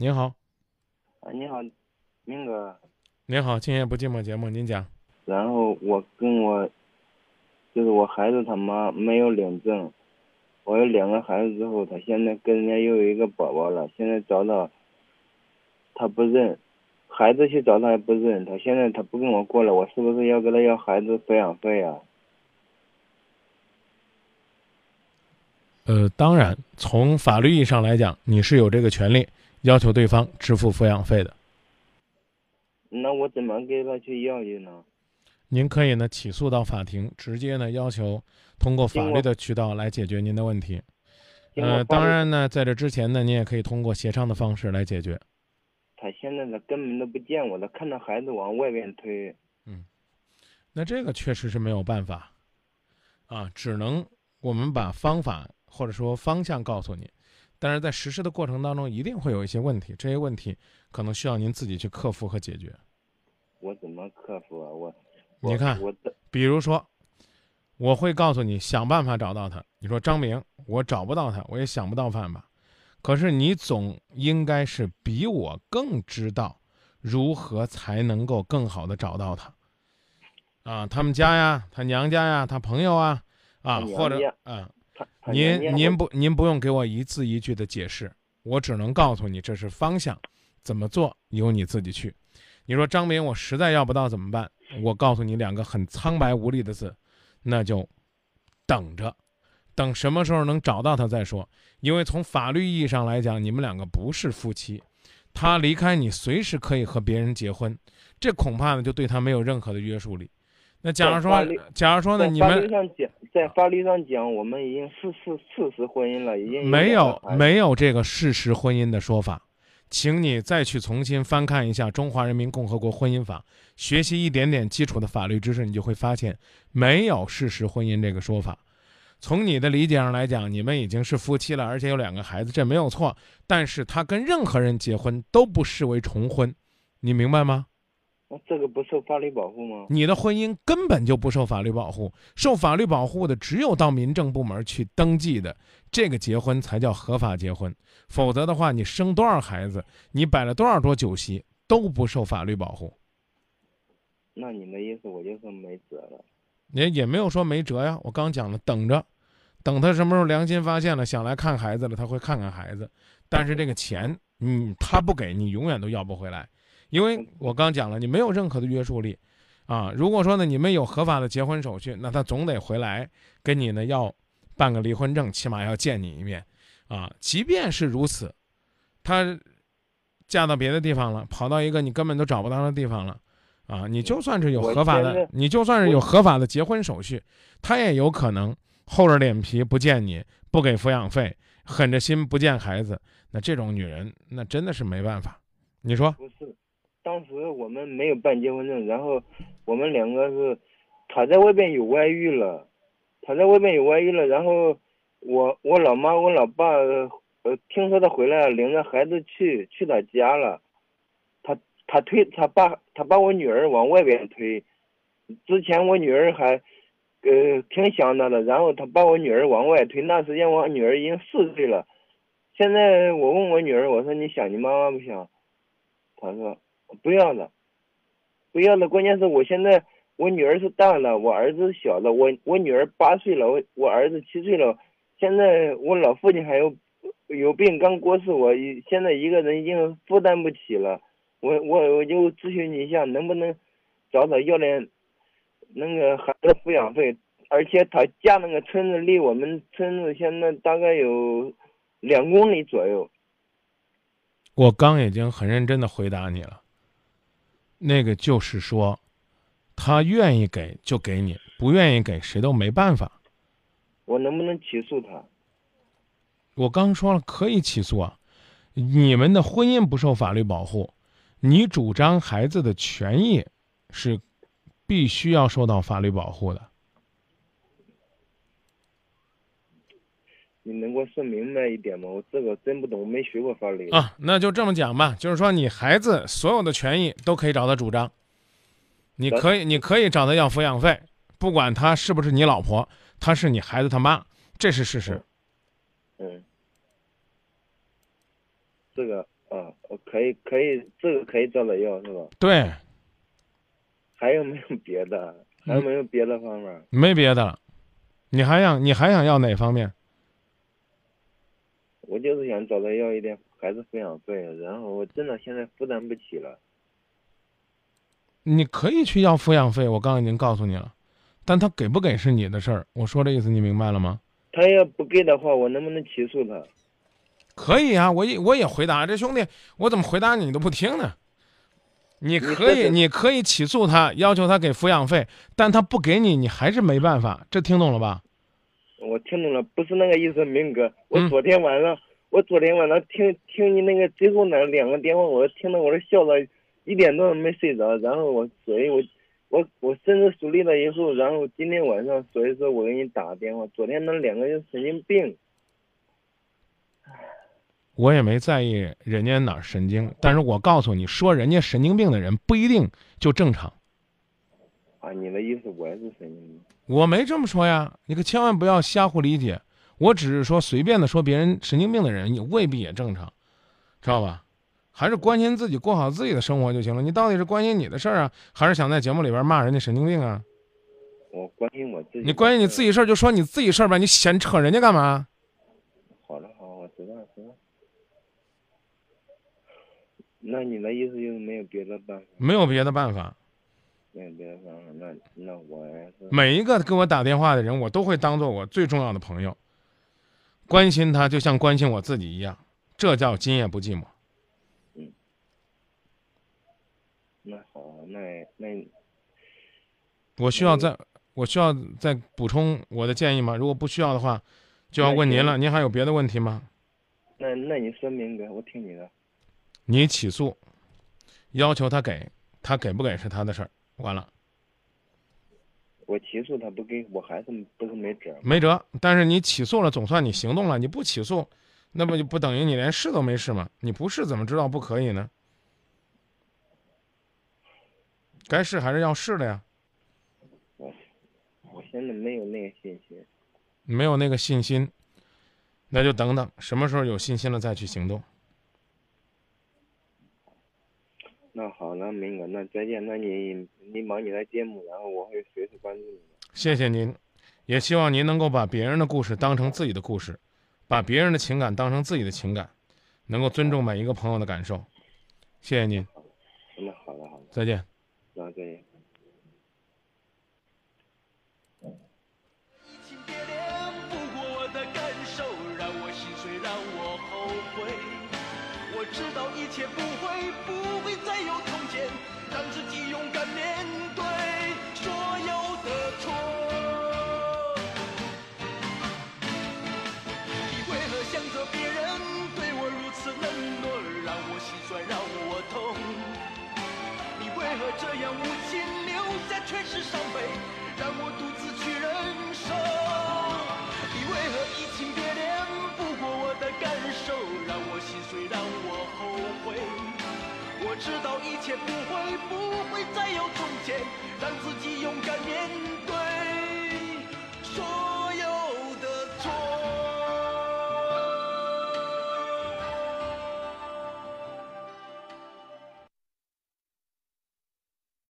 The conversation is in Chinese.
您好，啊，你好，明哥。您好，今夜不寂寞节目，您讲。然后我跟我，就是我孩子他妈没有领证，我有两个孩子之后，他现在跟人家又有一个宝宝了，现在找他，他不认，孩子去找他也不认，他现在他不跟我过来，我是不是要跟他要孩子抚养费啊？呃，当然，从法律意义上来讲，你是有这个权利要求对方支付抚养费的。那我怎么给他去要去呢？您可以呢起诉到法庭，直接呢要求通过法律的渠道来解决您的问题。呃，当然呢，在这之前呢，您也可以通过协商的方式来解决。他现在他根本都不见我，他看到孩子往外边推。嗯，那这个确实是没有办法，啊，只能我们把方法或者说方向告诉你，但是在实施的过程当中一定会有一些问题，这些问题可能需要您自己去克服和解决。我怎么克服啊？我。你看，比如说，我会告诉你想办法找到他。你说张明，我找不到他，我也想不到办法。可是你总应该是比我更知道如何才能够更好的找到他。啊，他们家呀，他娘家呀，他朋友啊，啊，或者啊，您您不您不用给我一字一句的解释，我只能告诉你这是方向，怎么做由你自己去。你说张明，我实在要不到怎么办？我告诉你两个很苍白无力的字，那就等着，等什么时候能找到他再说。因为从法律意义上来讲，你们两个不是夫妻，他离开你随时可以和别人结婚，这恐怕呢就对他没有任何的约束力。那假如说，假如说呢，你们法律上讲，在法律上讲，我们已经事实事实婚姻了，已经没有没有这个事实婚姻的说法。请你再去重新翻看一下《中华人民共和国婚姻法》，学习一点点基础的法律知识，你就会发现没有事实婚姻这个说法。从你的理解上来讲，你们已经是夫妻了，而且有两个孩子，这没有错。但是他跟任何人结婚都不视为重婚，你明白吗？那这个不受法律保护吗？你的婚姻根本就不受法律保护，受法律保护的只有到民政部门去登记的这个结婚才叫合法结婚，否则的话，你生多少孩子，你摆了多少桌酒席都不受法律保护。那你的意思，我就是没辙了？也也没有说没辙呀，我刚讲了，等着，等他什么时候良心发现了，想来看孩子了，他会看看孩子，但是这个钱，嗯，他不给你，永远都要不回来。因为我刚讲了，你没有任何的约束力，啊，如果说呢，你们有合法的结婚手续，那他总得回来跟你呢要办个离婚证，起码要见你一面，啊，即便是如此，他嫁到别的地方了，跑到一个你根本都找不到的地方了，啊，你就算是有合法的，你就算是有合法的结婚手续，他也有可能厚着脸皮不见你，不给抚养费，狠着心不见孩子，那这种女人，那真的是没办法，你说？不是。当时我们没有办结婚证，然后我们两个是，他在外边有外遇了，他在外边有外遇了，然后我我老妈我老爸呃听说他回来了，领着孩子去去他家了，他他推他把他把我女儿往外边推，之前我女儿还呃挺想他的，然后他把我女儿往外推，那时间我女儿已经四岁了，现在我问我女儿，我说你想你妈妈不想？他说。不要了，不要了。关键是我现在我女儿是大了，我儿子小了。我我女儿八岁了，我我儿子七岁了。现在我老父亲还有有病刚过世，我现在一个人已经负担不起了。我我我就咨询你一下，能不能找找要点那个孩子抚养费？而且他家那个村子离我们村子现在大概有两公里左右。我刚已经很认真的回答你了。那个就是说，他愿意给就给你，不愿意给谁都没办法。我能不能起诉他？我刚说了可以起诉啊。你们的婚姻不受法律保护，你主张孩子的权益是必须要受到法律保护的。你能给我说明白一点吗？我这个真不懂，我没学过法律啊。那就这么讲吧，就是说你孩子所有的权益都可以找他主张，你可以，你可以找他要抚养费，不管他是不是你老婆，他是你孩子他妈，这是事实。嗯，这个啊，我可以可以，这个可以找他要是吧？对，还有没有别的？还有没有别的方法？没别的了。你还想你还想要哪方面？我就是想找他要一点孩子抚养费，然后我真的现在负担不起了。你可以去要抚养费，我刚刚已经告诉你了，但他给不给是你的事儿。我说这意思你明白了吗？他要不给的话，我能不能起诉他？可以啊，我也我也回答这兄弟，我怎么回答你你都不听呢？你可以，你可以起诉他，要求他给抚养费，但他不给你，你还是没办法。这听懂了吧？我听懂了，不是那个意思，明哥。我嗯昨天晚上，我昨天晚上听听你那个最后那两个电话，我听得我都笑了一点多都没睡着。然后我，所以我我我甚至梳理了以后，然后今天晚上，所以说我给你打个电话。昨天那两个人神经病，我也没在意人家哪儿神经，但是我告诉你说，人家神经病的人不一定就正常。啊，你的意思我也是神经病？我没这么说呀，你可千万不要瞎胡理解。我只是说随便的说别人神经病的人，也未必也正常，知道吧？还是关心自己，过好自己的生活就行了。你到底是关心你的事儿啊，还是想在节目里边骂人家神经病啊？我关心我自己。你关心你自己。事儿就说你自己事儿吧，你闲扯人家干嘛？好了好，我知道知道。那你的意思就是没有别的办法？没有别的办法。没有别的办法，那那我。每一个给我打电话的人，我都会当做我最重要的朋友，关心他就像关心我自己一样，这叫今夜不寂寞。嗯那好，那那我需要再我需要再补充我的建议吗？如果不需要的话，就要问您了。您还有别的问题吗？那那你说明哥，我听你的。你起诉，要求他给，他给不给是他的事儿。完了，我起诉他不给我还是不是没辙？没辙。但是你起诉了，总算你行动了。你不起诉，那不就不等于你连试都没试吗？你不试怎么知道不可以呢？该试还是要试的呀。我现在没有那个信心。没有那个信心，那就等等，什么时候有信心了再去行动。那好，那明哥，那再见。那你你忙你的节目，然后我会随时关注你的。谢谢您，也希望您能够把别人的故事当成自己的故事，把别人的情感当成自己的情感，能够尊重每一个朋友的感受。谢谢您，那好的好的，再见。那再见。我知道一切不会，不会再有从前，让自己勇敢面对所有的错。你为何想着别人对我如此冷落，让我心酸，让我痛？你为何这样无情，留下全是伤悲，让我独自去忍受？你为何移情别恋，不过我的感受，让我心碎，让我后悔。我知道一切不会，不会再有从前，让自己勇敢面对